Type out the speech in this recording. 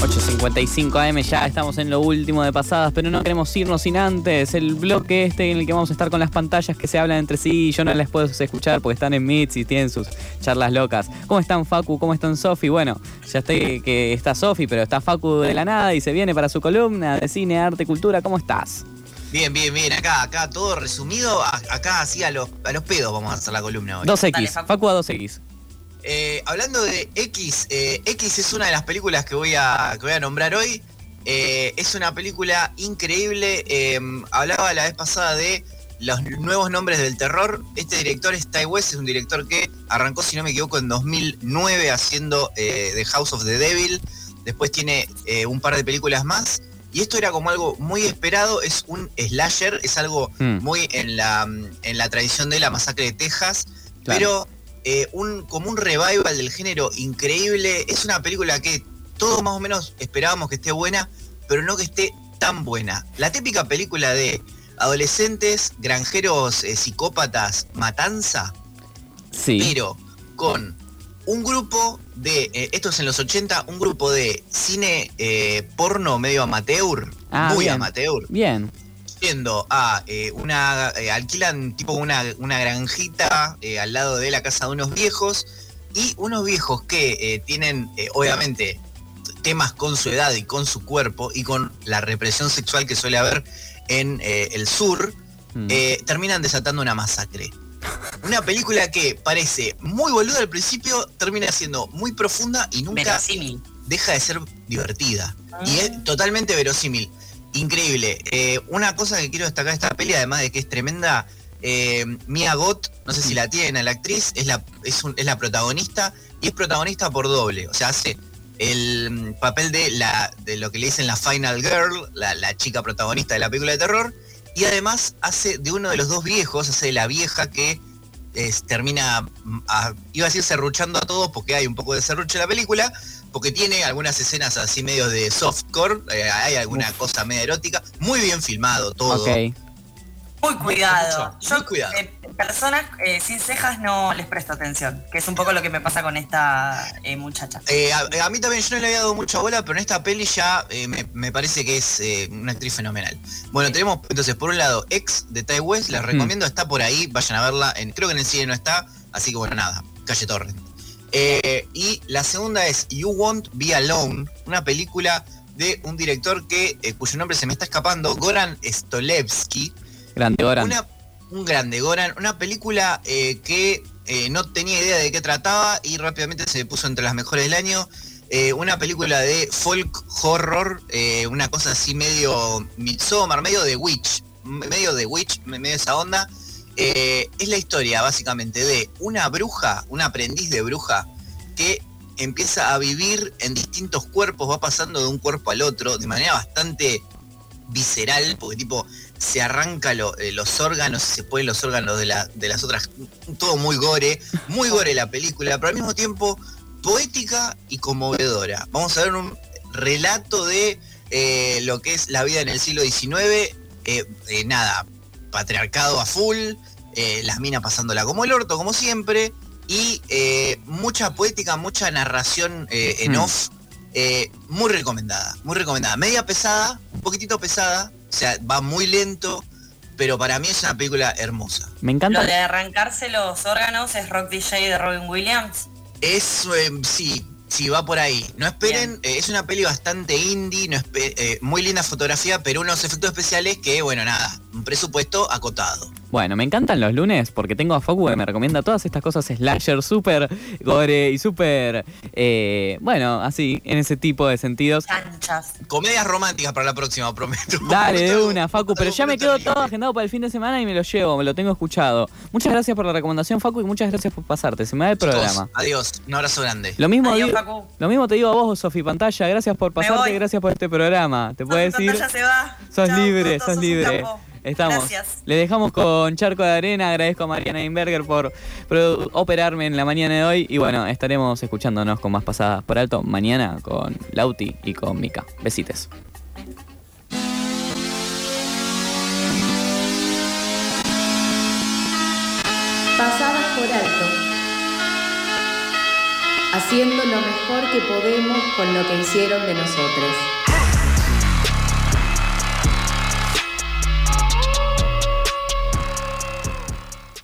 8.55 AM, ya estamos en lo último de pasadas, pero no queremos irnos sin antes. El bloque este en el que vamos a estar con las pantallas que se hablan entre sí, yo no las puedo escuchar porque están en Meets y tienen sus charlas locas. ¿Cómo están Facu? ¿Cómo están Sofi? Bueno, ya estoy que está Sofi, pero está Facu de la nada y se viene para su columna de cine, arte, cultura. ¿Cómo estás? Bien, bien, bien. Acá, acá todo resumido. Acá así a los, a los pedos vamos a hacer la columna hoy. 2X, Facu a 2X. Eh, hablando de X, eh, X es una de las películas que voy a, voy a nombrar hoy. Eh, es una película increíble. hablaba la vez pasada de los nuevos nombres del terror. Este director es Ty West, es un director que arrancó, si no me equivoco, en 2009 haciendo The House of the Devil. Después tiene un par de películas más. Y esto era como algo muy esperado, es un slasher, es algo hmm. muy en la, en la tradición de la masacre de Texas, pero eh, un, como un revival del género increíble. Es una película que todos más o menos esperábamos que esté buena, pero no que esté tan buena. La típica película de adolescentes, granjeros, eh, psicópatas, matanza, sí. pero con un grupo de, eh, esto es en los 80, un grupo de cine porno medio amateur, ah, muy amateur. Bien yendo a eh, una. Eh, alquilan tipo una, una granjita eh, al lado de la casa de unos viejos. Y unos viejos que tienen, obviamente, temas con su edad y con su cuerpo y con la represión sexual que suele haber en el sur, mm. terminan desatando una masacre. Una película que parece muy boluda al principio, termina siendo muy profunda y nunca deja de ser divertida. Y es ah. totalmente verosímil. Increíble. Eh, una cosa que quiero destacar de esta peli, además de que es tremenda, eh, Mia Gott, no sé si la tienen, la actriz, es la, es, la protagonista y es protagonista por doble. O sea, hace el papel de, la, de lo que le dicen la Final Girl, la, chica protagonista de la película de terror, y además hace de uno de los dos viejos, hace de la vieja que termina, mm, iba a decir serruchando a todos porque hay un poco de serrucho en la película, porque tiene algunas escenas así medio de softcore, eh, hay alguna cosa medio erótica, muy bien filmado todo. Muy cuidado. Yo, eh, personas eh, sin cejas no les presto atención, que es un poco lo que me pasa con esta muchacha. A, mí también yo no le había dado mucha bola, pero en esta peli ya me, parece que es una actriz fenomenal. Bueno, tenemos entonces por un lado Ex de Ty West, les mm. recomiendo, está por ahí, vayan a verla, en, creo que en el cine no está, así que bueno, nada, calle Torrent. Eh, y la segunda es You Won't Be Alone, una película de un director que, eh, cuyo nombre se me está escapando, Goran Stolevsky. Grande Goran. un grande Goran, una película eh, que no tenía idea de qué trataba y rápidamente se puso entre las mejores del año. una película de folk horror, una cosa así medio Midsommar, medio de Witch, medio de Witch, medio esa onda. Eh, es la historia básicamente de una bruja, un aprendiz de bruja, que empieza a vivir en distintos cuerpos, va pasando de un cuerpo al otro de manera bastante visceral, porque tipo se arranca eh, los órganos, se ponen los órganos de, las otras, todo muy gore, muy gore la película, pero al mismo tiempo poética y conmovedora. Vamos a ver un relato de eh, lo que es la vida en el siglo XIX, nada, patriarcado a full, eh, las minas pasándola como el orto, como siempre, y eh, mucha poética, mucha narración eh, en off, muy recomendada, muy recomendada. Media pesada, un poquitito pesada, o sea, va muy lento, pero para mí es una película hermosa. Me encanta. Lo de arrancarse los órganos es Rock DJ de Robin Williams. Es, sí, Sí, va por ahí. No esperen, es una peli bastante indie, no muy linda fotografía, pero unos efectos especiales que, bueno, nada, un presupuesto acotado. Bueno, me encantan los lunes porque tengo a Facu que me recomienda todas estas cosas slasher, súper gore y súper, eh, bueno, así, en ese tipo de sentidos. Canchas. Comedias románticas para la próxima, prometo. Dale, de una, Facu, pero ya me quedo todo agendado para el fin de semana y me lo llevo, me lo tengo escuchado. Muchas gracias por la recomendación, Facu, y muchas gracias por pasarte. Se me da el programa. adiós, un abrazo grande. Lo mismo, digo, lo mismo te digo a vos, Sofi Pantalla, gracias por pasarte, gracias por este programa. Te puedo decir. se va. Sos libre, sos libre. Estamos. Gracias. Le dejamos con Charco de Arena. Agradezco a Mariana Inberger por, por operarme en la mañana de hoy. Y bueno, estaremos escuchándonos con más pasadas por alto mañana con Lauti y con Mika. Besites. Pasadas por alto. Haciendo lo mejor que podemos con lo que hicieron de nosotros.